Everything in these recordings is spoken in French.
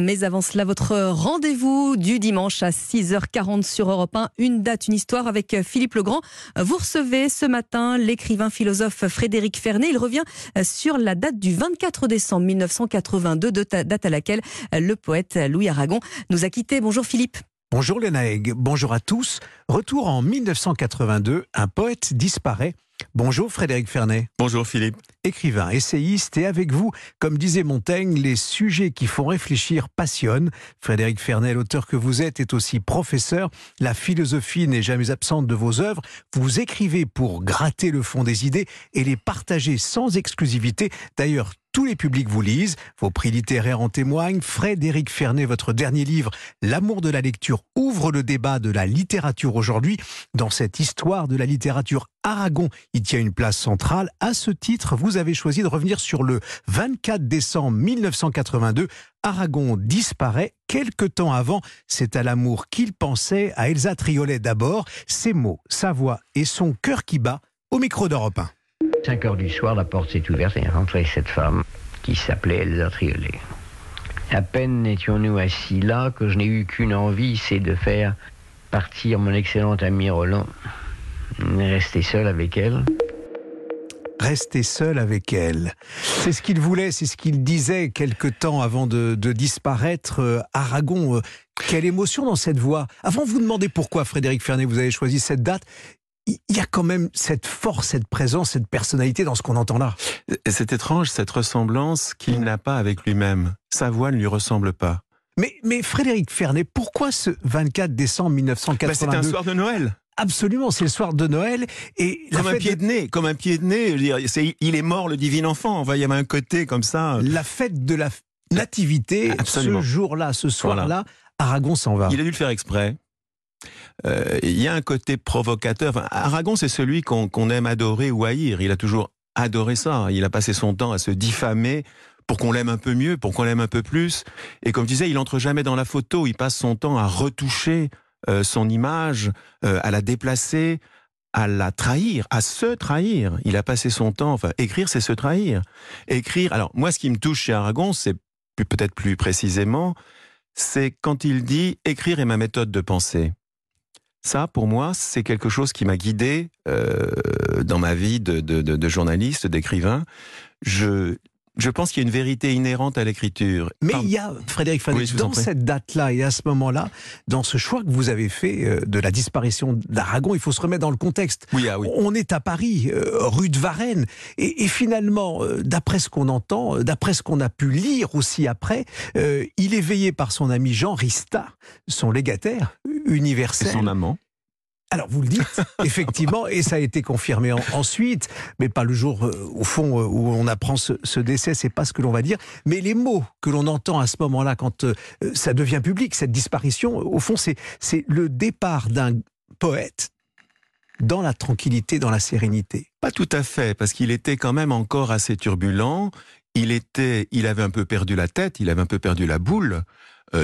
Mais avant cela, votre rendez-vous du dimanche à 6h40 sur Europe 1, une date, une histoire avec Philippe Legrand. Vous recevez ce matin l'écrivain philosophe Frédéric Fernet. Il revient sur la date du 24 décembre 1982, date à laquelle le poète Louis Aragon nous a quittés. Bonjour Philippe. Bonjour Léna bonjour à tous. Retour en 1982, un poète disparaît. Bonjour Frédéric Fernet. Bonjour Philippe. Écrivain, essayiste et avec vous, comme disait Montaigne, les sujets qui font réfléchir passionnent. Frédéric Fernet, l'auteur que vous êtes, est aussi professeur. La philosophie n'est jamais absente de vos œuvres. Vous écrivez pour gratter le fond des idées et les partager sans exclusivité. D'ailleurs, tous les publics vous lisent, vos prix littéraires en témoignent. Frédéric Fernet, votre dernier livre, L'amour de la lecture, ouvre le débat de la littérature aujourd'hui. Dans cette histoire de la littérature, Aragon y tient une place centrale. À ce titre, vous avez choisi de revenir sur le 24 décembre 1982. Aragon disparaît quelque temps avant. C'est à l'amour qu'il pensait, à Elsa Triolet d'abord. Ses mots, sa voix et son cœur qui bat au micro d'Europe 1. 5 heures du soir, la porte s'est ouverte et est rentrée cette femme qui s'appelait Elsa Triolet. À peine n'étions-nous assis là que je n'ai eu qu'une envie, c'est de faire partir mon excellent ami Roland. Rester seul avec elle. Rester seul avec elle. C'est ce qu'il voulait, c'est ce qu'il disait quelque temps avant de, disparaître. Euh, Aragon, euh, quelle émotion dans cette voix. Avant, vous demandez pourquoi, Frédéric Fernet, vous avez choisi cette date il y a quand même cette force, cette présence, cette personnalité dans ce qu'on entend là. C'est étrange, cette ressemblance qu'il n'a pas avec lui-même. Sa voix ne lui ressemble pas. Mais, mais Frédéric Fernet, pourquoi ce 24 décembre 1982 C'est un soir de Noël. Absolument, c'est le soir de Noël et comme un pied de... nez, comme un pied de nez. il est mort le divin enfant. Il y avait un côté comme ça. La fête de la nativité, ce jour-là, ce soir-là, Aragon s'en va. Il a dû le faire exprès. Euh, il y a un côté provocateur. Aragon, c'est celui qu'on aime adorer ou haïr. Il a toujours adoré ça. Il a passé son temps à se diffamer pour qu'on l'aime un peu mieux, pour qu'on l'aime un peu plus. Et comme je disais, il entre jamais dans la photo. Il passe son temps à retoucher euh, son image, euh, à la déplacer, à la trahir, à se trahir. Il a passé son temps, enfin, écrire, c'est se trahir. Écrire, alors moi, ce qui me touche chez Aragon, c'est peut-être plus précisément, c'est quand il dit écrire est ma méthode de pensée. Ça, pour moi, c'est quelque chose qui m'a guidé euh, dans ma vie de, de journaliste, d'écrivain. Je, je pense qu'il y a une vérité inhérente à l'écriture. Mais il y a, Frédéric Fanet, dans cette date-là et à ce moment-là, dans ce choix que vous avez fait euh, de la disparition d'Aragon, il faut se remettre dans le contexte. Oui, ah oui. On est à Paris, euh, rue de Varennes, et, finalement, d'après ce qu'on entend, d'après ce qu'on a pu lire aussi après, il est veillé par son ami Jean Rista, son légataire universel. Et son amant. Alors vous le dites, effectivement, et ça a été confirmé ensuite, mais pas le jour euh, au fond euh, où on apprend ce, décès, c'est pas ce que l'on va dire, mais les mots que l'on entend à ce moment-là, quand euh, ça devient public, cette disparition, au fond, c'est le départ d'un poète dans la tranquillité, dans la sérénité. Pas tout à fait, parce qu'il était quand même encore assez turbulent. Il était, il avait un peu perdu la tête, il avait un peu perdu la boule.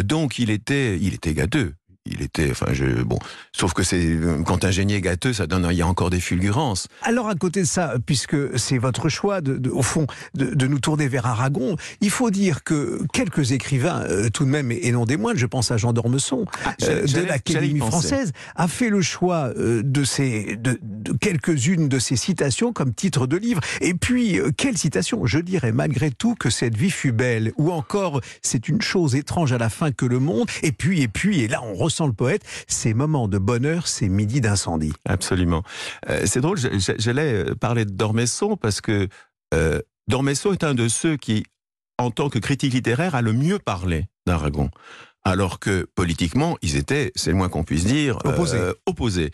donc il était, il était gâteux il était, enfin, je, bon, sauf que c'est quand un génie est gâteux, ça donne, il y a encore des fulgurances. Alors à côté de ça, puisque c'est votre choix, de, au fond, de, nous tourner vers Aragon, il faut dire que quelques écrivains, euh, tout de même, et non des moindres, je pense à Jean d'Ormesson, ah, euh, de l'Académie française, a fait le choix euh, de ces, de, quelques-unes de ces citations comme titre de livre. Et puis, quelle citation? Je dirais malgré tout que cette vie fut belle, ou encore, c'est une chose étrange à la fin que le monde. Et puis, et puis, et là, on sans le poète, ces moments de bonheur, ces midis d'incendie. Absolument. Euh, c'est drôle, j'allais euh, parler de Dormesson parce que euh, Dormesson est un de ceux qui, en tant que critique littéraire, a le mieux parlé d'Aragon alors que politiquement, ils étaient, c'est le moins qu'on puisse dire, opposés,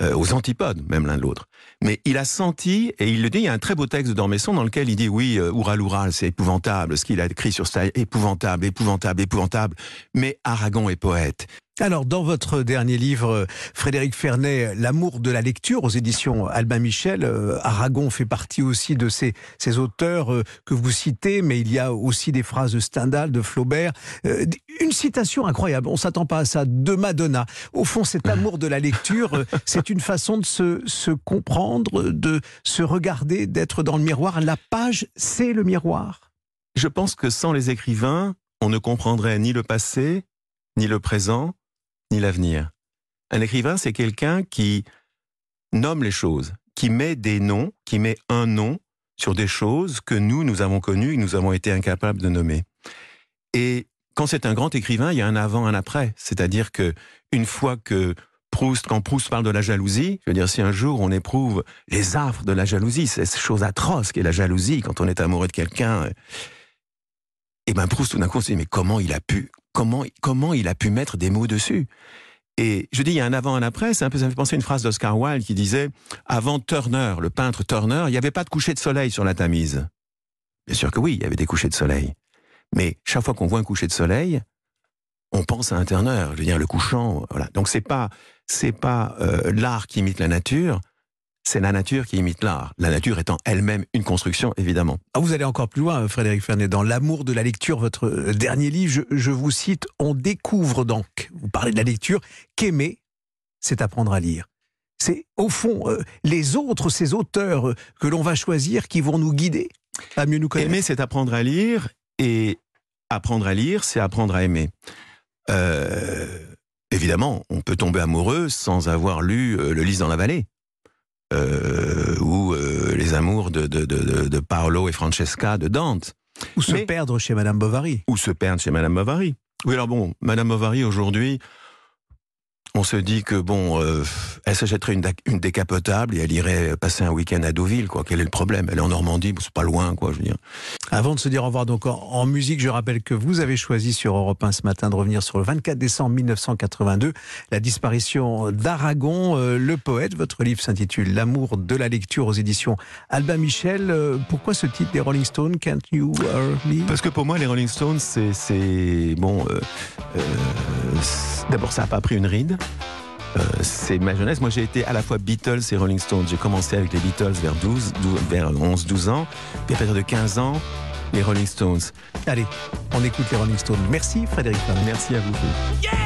aux antipodes, même l'un de l'autre. Mais il a senti, et il le dit, il y a un très beau texte de Dormesson dans lequel il dit, oui, Oural c'est épouvantable, ce qu'il a écrit sur ça, épouvantable, épouvantable, épouvantable, mais Aragon est poète. Alors, dans votre dernier livre, Frédéric Fernet, L'amour de la lecture, aux éditions Albin Michel, euh, Aragon fait partie aussi de ces, ces auteurs euh, que vous citez, mais il y a aussi des phrases de Stendhal, de Flaubert. Euh, une citation incroyable, on s'attend pas à ça, de Madonna. Au fond, cet amour de la lecture, c'est une façon de se, se comprendre, de se regarder, d'être dans le miroir. La page, c'est le miroir. Je pense que sans les écrivains, on ne comprendrait ni le passé, ni le présent, ni l'avenir. Un écrivain, c'est quelqu'un qui nomme les choses, qui met des noms, qui met un nom sur des choses que nous, nous avons connues et nous avons été incapables de nommer. Et quand c'est un grand écrivain, il y a un avant, un après. C'est-à-dire que une fois que Proust, quand Proust parle de la jalousie, je veux dire, si un jour on éprouve les affres de la jalousie, cette chose atroce qu'est la jalousie quand on est amoureux de quelqu'un, et eh ben Proust tout d'un coup se dit mais comment il a pu, comment, comment il a pu mettre des mots dessus et je dis, il y a un avant, un après. Un peu, ça me fait penser à une phrase d'Oscar Wilde qui disait, avant Turner, le peintre Turner, il n'y avait pas de coucher de soleil sur la Tamise. Bien sûr que oui, il y avait des couchers de soleil. Mais chaque fois qu'on voit un coucher de soleil, on pense à un Turner. Je veux dire, le couchant, voilà. Donc c'est pas, c'est pas euh, l'art qui imite la nature, c'est la nature qui imite l'art. La nature étant elle-même une construction, évidemment. Ah, vous allez encore plus loin, Frédéric Fernet. Dans L'amour de la lecture, votre euh, dernier livre, je, vous cite, on découvre donc, vous parlez de la lecture, qu'aimer, c'est apprendre à lire. C'est au fond euh, les autres, ces auteurs euh, que l'on va choisir qui vont nous guider à mieux nous connaître. Aimer, c'est apprendre à lire et apprendre à lire, c'est apprendre à aimer. évidemment, on peut tomber amoureux sans avoir lu Le Lys dans la vallée. Euh, ou euh, les amours de, de, de, de, Paolo et Francesca de Dante. Ou se perdre chez Madame Bovary. Ou se perdre chez Madame Bovary. Oui, alors bon, Madame Bovary aujourd'hui, on se dit que bon, euh, elle s'achèterait une, une, décapotable et elle irait passer un week-end à Deauville, quoi. Quel est le problème? Elle est en Normandie, c'est pas loin, quoi, je veux dire. Avant de se dire au revoir, donc en, musique, je rappelle que vous avez choisi sur Europe 1 ce matin de revenir sur le 24 décembre 1982, la disparition d'Aragon, euh, le poète. Votre livre s'intitule L'amour de la lecture aux éditions Albin Michel. Euh, pourquoi ce titre des Rolling Stones? Can't You Me? Parce que pour moi, les Rolling Stones, c'est bon. D'abord, ça n'a pas pris une ride. Euh, c'est ma jeunesse. Moi, j'ai été à la fois Beatles et Rolling Stones. J'ai commencé avec les Beatles vers 12, vers 11, 12 ans. Puis à partir de 15 ans, les Rolling Stones. Allez, on écoute les Rolling Stones. Merci Frédéric. Merci à vous.